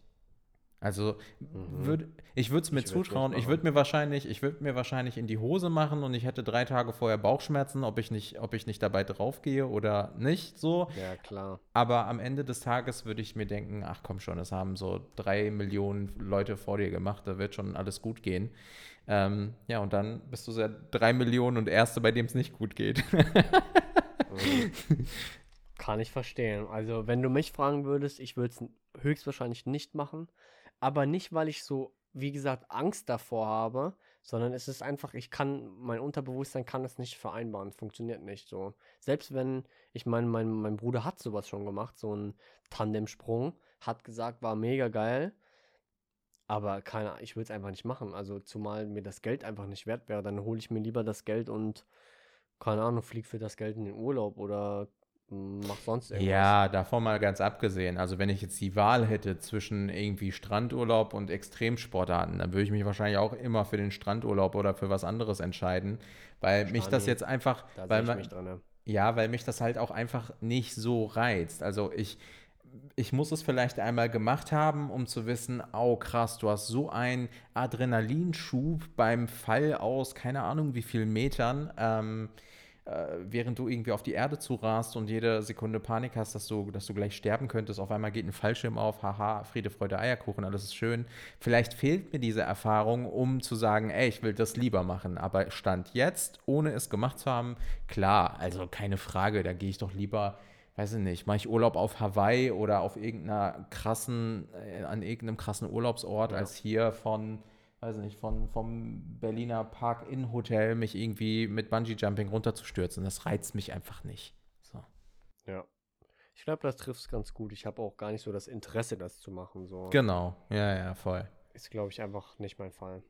Also, würd, ich würde es mir Mhm. Ich zutrauen. Ich würde mir wahrscheinlich, ich würde mir wahrscheinlich in die Hose machen und ich hätte drei Tage vorher Bauchschmerzen, ob ich nicht, ob ich nicht dabei draufgehe oder nicht so. Ja, klar. Aber am Ende des Tages würde ich mir denken, ach komm schon, es haben so drei Millionen Leute vor dir gemacht, da wird schon alles gut gehen. Ähm, ja, und dann bist du ja drei Millionen und Erste, bei dem es nicht gut geht. Mhm. Kann ich verstehen. Also, wenn du mich fragen würdest, ich würde es höchstwahrscheinlich nicht machen. Aber nicht, weil ich so, wie gesagt, Angst davor habe, sondern es ist einfach, ich kann, mein Unterbewusstsein kann das nicht vereinbaren. Funktioniert nicht so. Selbst wenn, ich meine, mein, mein Bruder hat sowas schon gemacht, so einen Tandemsprung, hat gesagt, war mega geil. Aber keine ich würde es einfach nicht machen. Also, zumal mir das Geld einfach nicht wert wäre, dann hole ich mir lieber das Geld und, keine Ahnung, flieg für das Geld in den Urlaub oder mach sonst irgendwas. Ja, davon mal ganz abgesehen. Also wenn ich jetzt die Wahl hätte zwischen irgendwie Strandurlaub und Extremsportarten, dann würde ich mich wahrscheinlich auch immer für den Strandurlaub oder für was anderes entscheiden, weil mich das jetzt einfach, Da weil man, mich drin. ja, weil mich das halt auch einfach nicht so reizt. Also ich, ich muss es vielleicht einmal gemacht haben, um zu wissen, oh krass, du hast so einen Adrenalinschub beim Fall aus, keine Ahnung wie vielen Metern, ähm, äh, während du irgendwie auf die Erde zurast und jede Sekunde Panik hast, dass du, dass du gleich sterben könntest. Auf einmal geht ein Fallschirm auf, haha, Friede, Freude, Eierkuchen, alles ist schön. Vielleicht fehlt mir diese Erfahrung, um zu sagen, ey, ich will das lieber machen. Aber Stand jetzt, ohne es gemacht zu haben, klar, also keine Frage, da gehe ich doch lieber weiß ich nicht, mache ich Urlaub auf Hawaii oder auf irgendeiner krassen, äh, an irgendeinem krassen Urlaubsort, Ja. als hier von, weiß ich nicht, von, vom Berliner Park-In-Hotel mich irgendwie mit Bungee-Jumping runterzustürzen. Das reizt mich einfach nicht. So. Ja. Ich glaube, das trifft es ganz gut. Ich habe auch gar nicht so das Interesse, das zu machen. So Genau, ja, ja, voll. ist, glaube ich, einfach nicht mein Fall.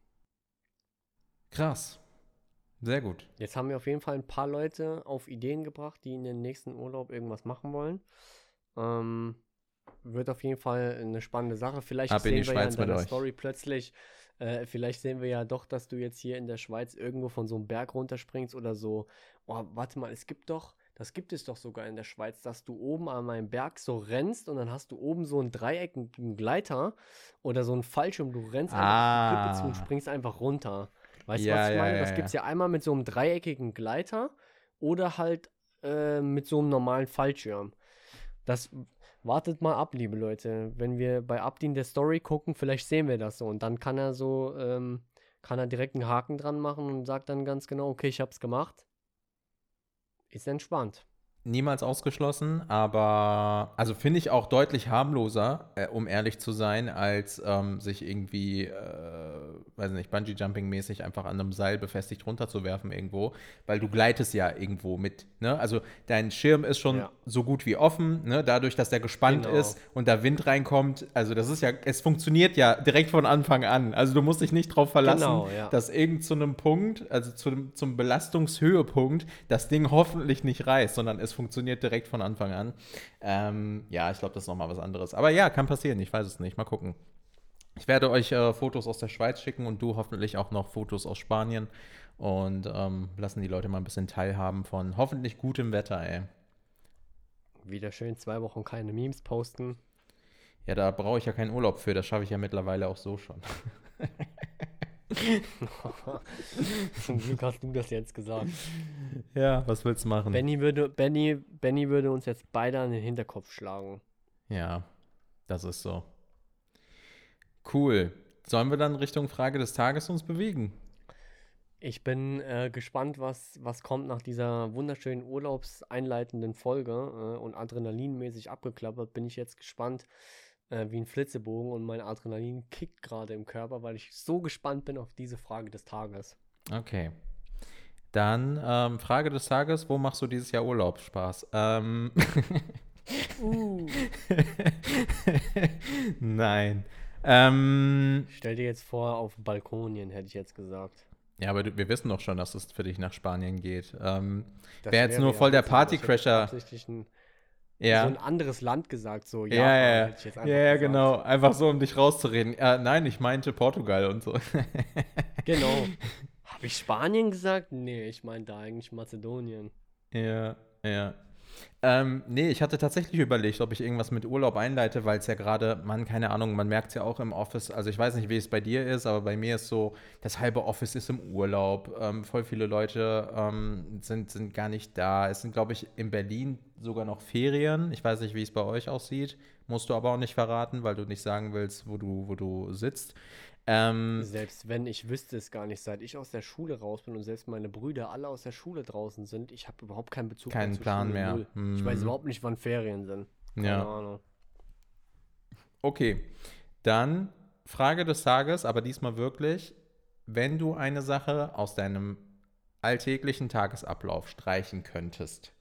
Krass. Sehr gut. Jetzt haben wir auf jeden Fall ein paar Leute auf Ideen gebracht, die in den nächsten Urlaub irgendwas machen wollen. Ähm, wird auf jeden Fall eine spannende Sache. Vielleicht Ab sehen wir ja in deiner Story plötzlich, äh, vielleicht sehen wir ja doch, dass du jetzt hier in der Schweiz irgendwo von so einem Berg runterspringst oder so. Oh, warte mal, es gibt doch, das gibt es doch sogar in der Schweiz, dass du oben an einem Berg so rennst und dann hast du oben so einen dreieckigen Gleiter oder so einen Fallschirm. Du rennst ah. einfach und springst einfach runter. Weißt du, ja, was ich meine? Ja, das gibt es ja einmal mit so einem dreieckigen Gleiter oder halt äh, mit so einem normalen Fallschirm. Das wartet mal ab, liebe Leute. Wenn wir bei Abdin der Story gucken, vielleicht sehen wir das so. Und dann kann er so, ähm, kann er direkt einen Haken dran machen und sagt dann ganz genau, okay, ich hab's gemacht. Ist entspannt niemals ausgeschlossen, aber also finde ich auch deutlich harmloser, äh, um ehrlich zu sein, als ähm, sich irgendwie, äh, weiß nicht, Bungee-Jumping-mäßig einfach an einem Seil befestigt runterzuwerfen irgendwo, weil du gleitest ja irgendwo mit, ne? Also dein Schirm ist schon ja. so gut wie offen, ne? Dadurch, dass der gespannt genau. ist und da Wind reinkommt, also das ist ja, es funktioniert ja direkt von Anfang an. Also du musst dich nicht darauf verlassen, genau, ja. dass irgend zu einem Punkt, also zu, zum Belastungshöhepunkt, das Ding hoffentlich nicht reißt, sondern es funktioniert direkt von Anfang an. Ähm, ja, ich glaube, das ist nochmal was anderes. Aber ja, kann passieren. Ich weiß es nicht. Mal gucken. Ich werde euch äh, Fotos aus der Schweiz schicken und du hoffentlich auch noch Fotos aus Spanien und ähm, lassen die Leute mal ein bisschen teilhaben von hoffentlich gutem Wetter, ey. Wieder schön zwei Wochen keine Memes posten. Ja, da brauche ich ja keinen Urlaub für, das schaffe ich ja mittlerweile auch so schon. Zum Glück hast du das jetzt gesagt. Ja, was willst du machen? Benny würde, Benny, Benny würde uns jetzt beide an den Hinterkopf schlagen. Ja, das ist so. Cool. Sollen wir dann Richtung Frage des Tages uns bewegen? Ich bin äh, gespannt, was, was kommt nach dieser wunderschönen urlaubseinleitenden Folge äh, und adrenalinmäßig abgeklappert. Bin ich jetzt gespannt, äh, wie ein Flitzebogen und mein Adrenalin kickt gerade im Körper, weil ich so gespannt bin auf diese Frage des Tages. Okay. Dann ähm, Frage des Tages, wo machst du dieses Jahr Urlaub? Spaß. Ähm. uh. Nein. Ähm, Stell dir jetzt vor, auf Balkonien, hätte ich jetzt gesagt. Ja, aber du, wir wissen doch schon, dass es für dich nach Spanien geht. Ähm, Wäre jetzt nur voll der Partycrasher. Ja. So ein anderes Land gesagt, so ja. Ja, ja, ja, ja genau. Einfach so, um dich rauszureden. Äh, nein, ich meinte Portugal und so. genau. Habe ich Spanien gesagt? Nee, ich meinte eigentlich Mazedonien. Ja, ja. Ähm, nee, ich hatte tatsächlich überlegt, ob ich irgendwas mit Urlaub einleite, weil es ja gerade, man, keine Ahnung, man merkt es ja auch im Office. Also ich weiß nicht, wie es bei dir ist, aber bei mir ist so, das halbe Office ist im Urlaub. Ähm, voll viele Leute ähm, sind, sind gar nicht da. Es sind, glaube ich, in Berlin sogar noch Ferien. Ich weiß nicht, wie es bei euch aussieht. Musst du aber auch nicht verraten, weil du nicht sagen willst, wo du, wo du sitzt. Ähm, selbst wenn ich wüsste es gar nicht, seit ich aus der Schule raus bin und selbst meine Brüder alle aus der Schule draußen sind, ich habe überhaupt keinen Bezug Keinen mehr Plan Schule, mehr. Hm. Ich weiß mhm. überhaupt nicht, wann Ferien sind. Keine ja. Ahnung. Okay, dann Frage des Tages, aber diesmal wirklich, wenn du eine Sache aus deinem alltäglichen Tagesablauf streichen könntest,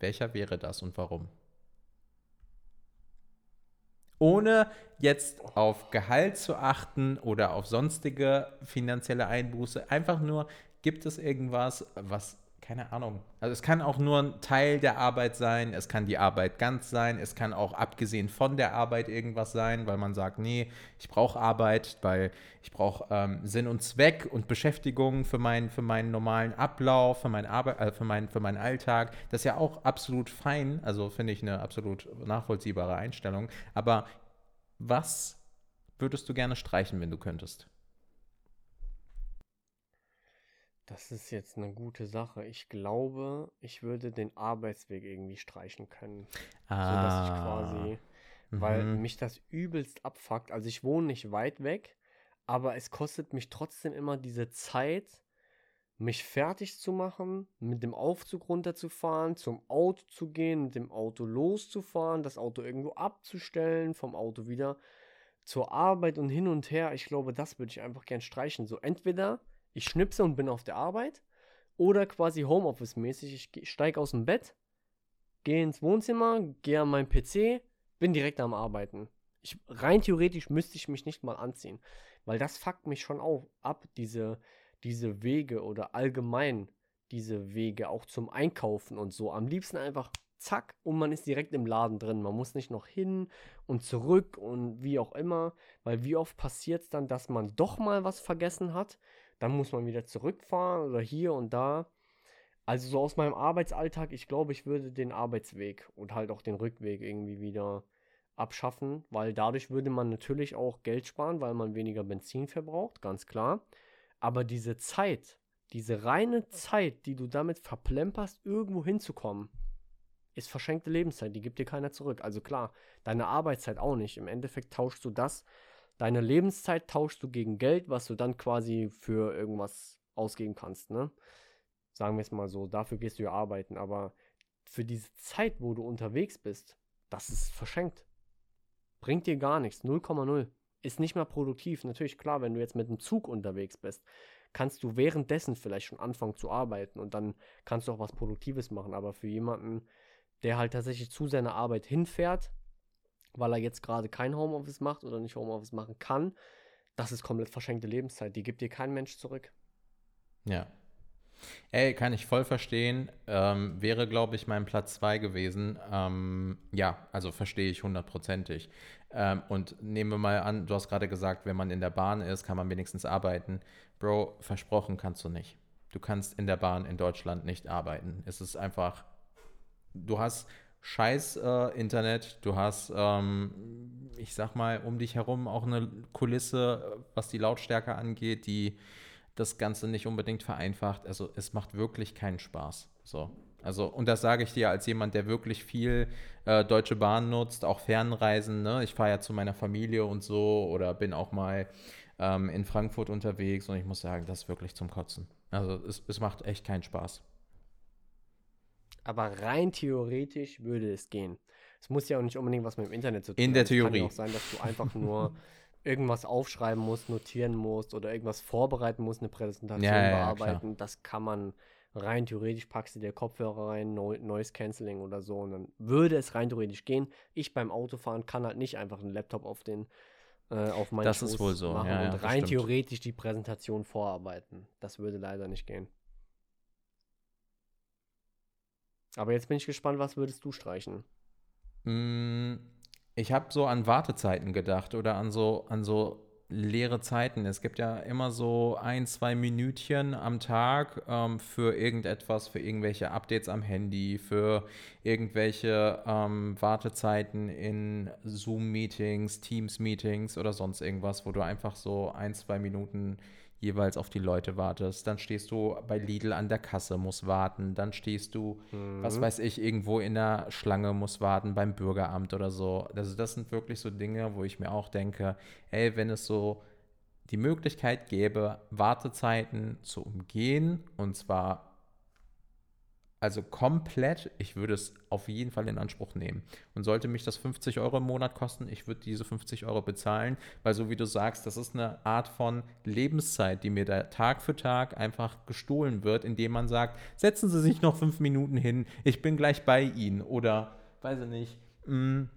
welcher wäre das und warum? Ohne jetzt auf Gehalt zu achten oder auf sonstige finanzielle Einbuße. Einfach nur, gibt es irgendwas, was, keine Ahnung. Also es kann auch nur ein Teil der Arbeit sein, es kann die Arbeit ganz sein, es kann auch abgesehen von der Arbeit irgendwas sein, weil man sagt, nee, ich brauche Arbeit, weil ich brauche ähm, Sinn und Zweck und Beschäftigung für, mein, für meinen normalen Ablauf, für, mein Arbeit, äh, für, mein, für meinen Alltag. Das ist ja auch absolut fein, also finde ich eine absolut nachvollziehbare Einstellung. Aber was würdest du gerne streichen, wenn du könntest? Das ist jetzt eine gute Sache. Ich glaube, ich würde den Arbeitsweg irgendwie streichen können. Ah. Sodass ich quasi, mhm. weil mich das übelst abfuckt. Also ich wohne nicht weit weg, aber es kostet mich trotzdem immer diese Zeit, mich fertig zu machen, mit dem Aufzug runterzufahren, zum Auto zu gehen, mit dem Auto loszufahren, das Auto irgendwo abzustellen, vom Auto wieder zur Arbeit und hin und her. Ich glaube, das würde ich einfach gern streichen. So entweder ich schnipse und bin auf der Arbeit oder quasi Homeoffice-mäßig. Ich steige aus dem Bett, gehe ins Wohnzimmer, gehe an meinen PC, bin direkt am Arbeiten. Ich, rein theoretisch müsste ich mich nicht mal anziehen, weil das fuckt mich schon auf, ab, diese, diese Wege oder allgemein diese Wege auch zum Einkaufen und so. Am liebsten einfach zack, und man ist direkt im Laden drin. Man muss nicht noch hin und zurück und wie auch immer, weil wie oft passiert es dann, dass man doch mal was vergessen hat, dann muss man wieder zurückfahren oder hier und da. Also so aus meinem Arbeitsalltag, ich glaube, ich würde den Arbeitsweg und halt auch den Rückweg irgendwie wieder abschaffen, weil dadurch würde man natürlich auch Geld sparen, weil man weniger Benzin verbraucht, ganz klar. Aber diese Zeit, diese reine Zeit, die du damit verplemperst, irgendwo hinzukommen, ist verschenkte Lebenszeit, die gibt dir keiner zurück. Also klar, deine Arbeitszeit auch nicht. Im Endeffekt tauschst du das, deine Lebenszeit tauschst du gegen Geld, was du dann quasi für irgendwas ausgeben kannst, ne? Sagen wir es mal so, dafür gehst du ja arbeiten, aber für diese Zeit, wo du unterwegs bist, das ist verschenkt. Bringt dir gar nichts. 0,0. Ist nicht mal produktiv. Natürlich, klar, wenn du jetzt mit dem Zug unterwegs bist, kannst du währenddessen vielleicht schon anfangen zu arbeiten und dann kannst du auch was Produktives machen. Aber für jemanden, der halt tatsächlich zu seiner Arbeit hinfährt, weil er jetzt gerade kein Homeoffice macht oder nicht Homeoffice machen kann, das ist komplett verschenkte Lebenszeit. Die gibt dir kein Mensch zurück. Ja, Ey, kann ich voll verstehen. Ähm, wäre, glaube ich, mein Platz 2 gewesen. Ähm, ja, also verstehe ich hundertprozentig. Ähm, und nehmen wir mal an, du hast gerade gesagt, wenn man in der Bahn ist, kann man wenigstens arbeiten. Bro, versprochen kannst du nicht. Du kannst in der Bahn in Deutschland nicht arbeiten. Es ist einfach, du hast scheiß äh, Internet, du hast, ähm, ich sag mal, um dich herum auch eine Kulisse, was die Lautstärke angeht, die das Ganze nicht unbedingt vereinfacht. Also es macht wirklich keinen Spaß. So. Also, und das sage ich dir als jemand, der wirklich viel äh, Deutsche Bahn nutzt, auch Fernreisen. Ne? Ich fahre ja zu meiner Familie und so oder bin auch mal ähm, in Frankfurt unterwegs und ich muss sagen, das ist wirklich zum Kotzen. Also es, es macht echt keinen Spaß. Aber rein theoretisch würde es gehen. Es muss ja auch nicht unbedingt was mit dem Internet zu tun haben. In der Theorie. Es kann ja auch sein, dass du einfach nur irgendwas aufschreiben musst, notieren musst oder irgendwas vorbereiten musst, eine Präsentation ja, bearbeiten, ja, das kann man rein theoretisch packst du dir Kopfhörer rein, no Noise Cancelling oder so und dann würde es rein theoretisch gehen. Ich beim Autofahren kann halt nicht einfach einen Laptop auf den äh, auf meinen Das Schoß ist wohl so. machen und rein theoretisch die Präsentation vorarbeiten. Das würde leider nicht gehen. Aber jetzt bin ich gespannt, was würdest du streichen? Mm, ich habe so an Wartezeiten gedacht oder an so, an so leere Zeiten. Es gibt ja immer so ein, zwei Minütchen am Tag ähm, für irgendetwas, für irgendwelche Updates am Handy, für irgendwelche ähm, Wartezeiten in Zoom-Meetings, Teams-Meetings oder sonst irgendwas, wo du einfach so ein, zwei Minuten jeweils auf die Leute wartest. Dann stehst du bei Lidl an der Kasse, musst warten. Dann stehst du, mhm. was weiß ich, irgendwo in der Schlange, musst warten beim Bürgeramt oder so. Also das sind wirklich so Dinge, wo ich mir auch denke, ey, wenn es so die Möglichkeit gäbe, Wartezeiten zu umgehen und zwar also komplett, ich würde es auf jeden Fall in Anspruch nehmen. Und sollte mich das 50 Euro im Monat kosten, ich würde diese 50 Euro bezahlen, weil so wie du sagst, das ist eine Art von Lebenszeit, die mir da Tag für Tag einfach gestohlen wird, indem man sagt, setzen Sie sich noch fünf Minuten hin, ich bin gleich bei Ihnen. Oder, weiß ich nicht, mh, mm,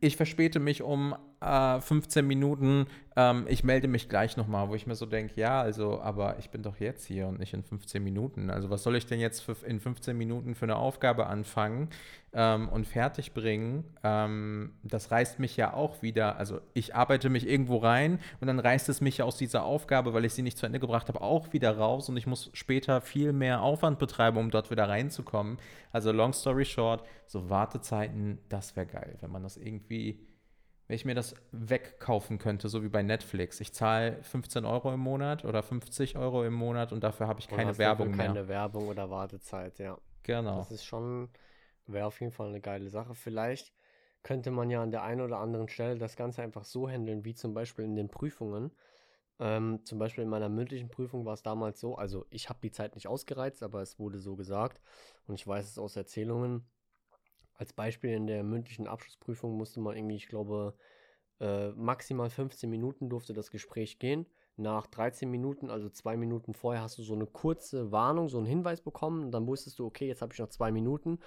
ich verspäte mich um äh, 15 Minuten, ähm, ich melde mich gleich nochmal, wo ich mir so denke, ja, also, aber ich bin doch jetzt hier und nicht in 15 Minuten. Also was soll ich denn jetzt für, in 15 Minuten für eine Aufgabe anfangen ähm, und fertig bringen? Ähm, das reißt mich ja auch wieder, also ich arbeite mich irgendwo rein und dann reißt es mich aus dieser Aufgabe, weil ich sie nicht zu Ende gebracht habe, auch wieder raus und ich muss später viel mehr Aufwand betreiben, um dort wieder reinzukommen. Also long story short, so Wartezeiten, das wäre geil, wenn man das irgendwie wenn ich mir das wegkaufen könnte, so wie bei Netflix. Ich zahle 15 Euro im Monat oder 50 Euro im Monat und dafür habe ich keine Werbung mehr. Keine Werbung oder Wartezeit, ja. Genau. Das ist schon, wäre auf jeden Fall eine geile Sache. Vielleicht könnte man ja an der einen oder anderen Stelle das Ganze einfach so handeln, wie zum Beispiel in den Prüfungen. Ähm, zum Beispiel in meiner mündlichen Prüfung war es damals so, also ich habe die Zeit nicht ausgereizt, aber es wurde so gesagt und ich weiß es aus Erzählungen, als Beispiel in der mündlichen Abschlussprüfung musste man irgendwie, ich glaube, äh, maximal 15 Minuten durfte das Gespräch gehen. Nach 13 Minuten, also zwei Minuten vorher, hast du so eine kurze Warnung, so einen Hinweis bekommen. Und dann wusstest du, okay, jetzt habe ich noch zwei Minuten.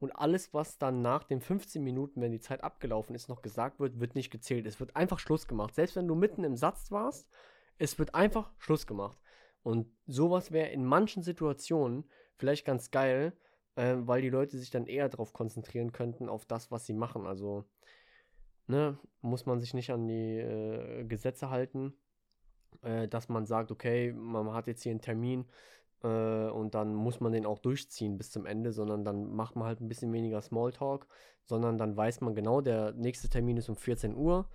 Und alles, was dann nach den 15 Minuten, wenn die Zeit abgelaufen ist, noch gesagt wird, wird nicht gezählt. Es wird einfach Schluss gemacht. Selbst wenn du mitten im Satz warst, es wird einfach Schluss gemacht. Und sowas wäre in manchen Situationen vielleicht ganz geil, äh, weil die Leute sich dann eher darauf konzentrieren könnten, auf das, was sie machen. Also, ne, muss man sich nicht an die äh, Gesetze halten, äh, dass man sagt, okay, man hat jetzt hier einen Termin äh, und dann muss man den auch durchziehen bis zum Ende, sondern dann macht man halt ein bisschen weniger Smalltalk, sondern dann weiß man genau, der nächste Termin ist um 14 Uhr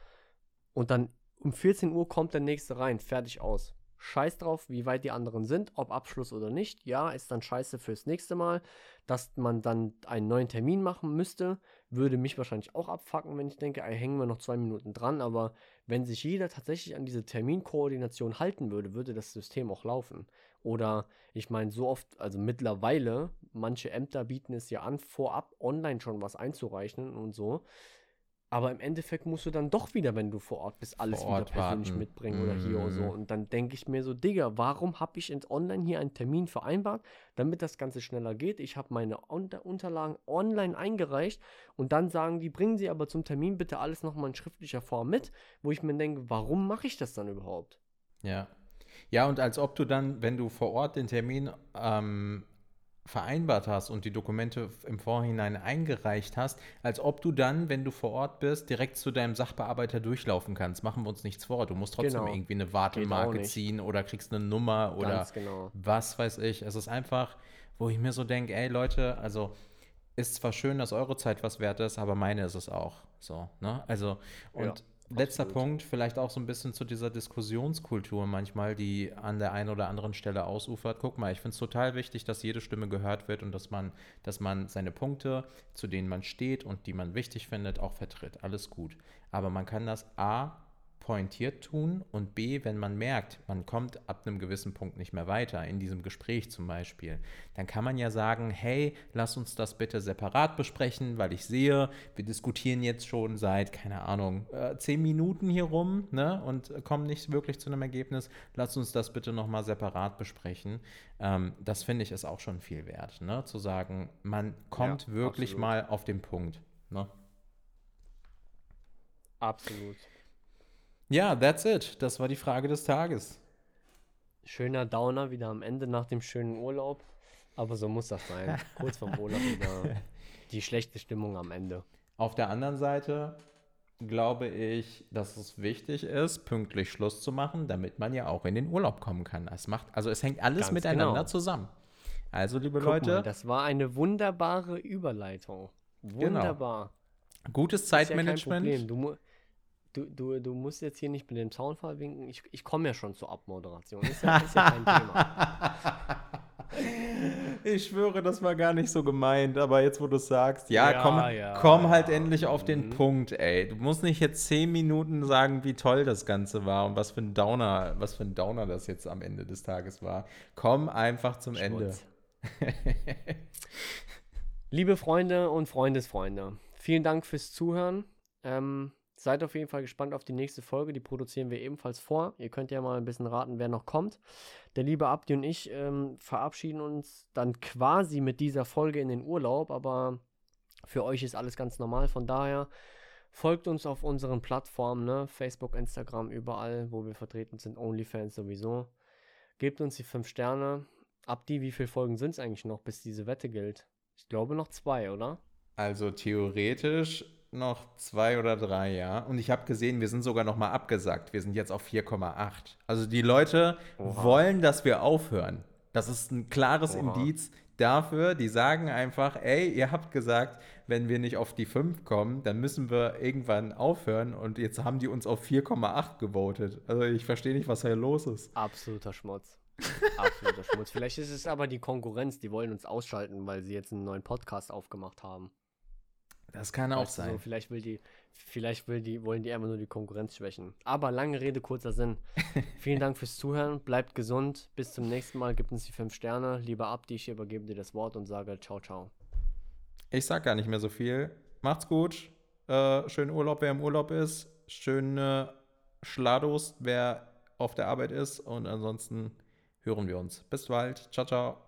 und dann um 14 Uhr kommt der nächste rein, fertig aus. Scheiß drauf, wie weit die anderen sind, ob Abschluss oder nicht. Ja, ist dann scheiße fürs nächste Mal. Dass man dann einen neuen Termin machen müsste, würde mich wahrscheinlich auch abfacken, wenn ich denke, ey, hängen wir noch zwei Minuten dran. Aber wenn sich jeder tatsächlich an diese Terminkoordination halten würde, würde das System auch laufen. Oder ich meine, so oft, also mittlerweile, manche Ämter bieten es ja an, vorab online schon was einzureichen und so. Aber im Endeffekt musst du dann doch wieder, wenn du vor Ort bist, alles Vor wieder Ort persönlich warten. mitbringen oder hier oder so. Mhm. Und dann denke ich mir so, Digga, warum habe ich ins Online hier einen Termin vereinbart, damit das Ganze schneller geht? Ich habe meine Unter Unterlagen online eingereicht und dann sagen die, bringen Sie aber zum Termin bitte alles nochmal in schriftlicher Form mit, wo ich mir denke, warum mache ich das dann überhaupt? Ja. Ja, und als ob du dann, wenn du vor Ort den Termin ähm, vereinbart hast und die Dokumente im Vorhinein eingereicht hast, als ob du dann, wenn du vor Ort bist, direkt zu deinem Sachbearbeiter durchlaufen kannst. Machen wir uns nichts vor. Du musst trotzdem Genau. irgendwie eine Wartemarke ziehen oder kriegst eine Nummer oder genau. was weiß ich. Es ist einfach, wo ich mir so denke, ey Leute, also ist zwar schön, dass eure Zeit was wert ist, aber meine ist es auch. So, ne? Also, und Ja, letzter. Punkt, vielleicht auch so ein bisschen zu dieser Diskussionskultur manchmal, die an der einen oder anderen Stelle ausufert. Guck mal, ich finde es total wichtig, dass jede Stimme gehört wird und dass man, dass man seine Punkte, zu denen man steht und die man wichtig findet, auch vertritt. Alles gut. Aber man kann das A pointiert tun und B, wenn man merkt, man kommt ab einem gewissen Punkt nicht mehr weiter, in diesem Gespräch zum Beispiel, dann kann man ja sagen, hey, lass uns das bitte separat besprechen, weil ich sehe, wir diskutieren jetzt schon seit, keine Ahnung, äh, zehn Minuten hier rum ne, und kommen nicht wirklich zu einem Ergebnis. Lass uns das bitte nochmal separat besprechen. Ähm, das finde ich ist auch schon viel wert, ne, zu sagen, man kommt Ja, wirklich absolut. mal auf den Punkt. Ne? Absolut. Ja, that's it. Das war die Frage des Tages. Schöner Downer wieder am Ende nach dem schönen Urlaub. Aber so muss das sein. Kurz vorm Urlaub wieder die schlechte Stimmung am Ende. Auf der anderen Seite glaube ich, dass es wichtig ist, pünktlich Schluss zu machen, damit man ja auch in den Urlaub kommen kann. Es macht, also es hängt alles Ganz miteinander genau. zusammen. Also, liebe Guck Leute, mal, das war eine wunderbare Überleitung. Wunderbar. gutes Ist ja kein Zeitmanagement. Problem. Du, du, du, musst jetzt hier nicht mit dem Zaunfall winken. Ich, ich komme ja schon zur Abmoderation. Ist ja, ist ja kein Thema. Ich schwöre, das war gar nicht so gemeint, aber jetzt, wo du es sagst, ja, Ja, komm, ja. komm halt endlich auf den Mhm. Punkt, ey. Du musst nicht jetzt zehn Minuten sagen, wie toll das Ganze war und was für ein Downer, was für ein Downer das jetzt am Ende des Tages war. Komm einfach zum Ende. Schmutz. Liebe Freunde und Freundesfreunde, vielen Dank fürs Zuhören. Ähm, seid auf jeden Fall gespannt auf die nächste Folge. Die produzieren wir ebenfalls vor. Ihr könnt ja mal ein bisschen raten, wer noch kommt. Der liebe Abdi und ich ähm, verabschieden uns dann quasi mit dieser Folge in den Urlaub, aber für euch ist alles ganz normal. Von daher folgt uns auf unseren Plattformen, ne? Facebook, Instagram, überall, wo wir vertreten sind. OnlyFans sowieso. Gebt uns die 5 Sterne. Abdi, wie viele Folgen sind es eigentlich noch, bis diese Wette gilt? Ich glaube noch zwei, oder? Also theoretisch noch zwei oder drei, ja. Und ich habe gesehen, wir sind sogar noch mal abgesagt. Wir sind jetzt auf 4,8. Also die Leute Oha. wollen, dass wir aufhören. Das ist ein klares Oha. Indiz dafür. Die sagen einfach, ey, ihr habt gesagt, wenn wir nicht auf die 5 kommen, dann müssen wir irgendwann aufhören. Und jetzt haben die uns auf 4,8 gewotet. Also ich verstehe nicht, was hier los ist. Absoluter Schmutz. Absoluter Schmutz. Vielleicht ist es aber die Konkurrenz, die wollen uns ausschalten, weil sie jetzt einen neuen Podcast aufgemacht haben. Das kann auch sein. So, vielleicht will die, vielleicht will die, wollen die einfach nur die Konkurrenz schwächen. Aber lange Rede, kurzer Sinn. Vielen Dank fürs Zuhören. Bleibt gesund. Bis zum nächsten Mal. Gebt uns die fünf Sterne. Lieber Abdi, ich übergebe dir das Wort und sage ciao, ciao. Ich sag gar nicht mehr so viel. Macht's gut. Äh, schönen Urlaub, wer im Urlaub ist. Schöne Schlados, wer auf der Arbeit ist. Und ansonsten hören wir uns. Bis bald. Ciao, ciao.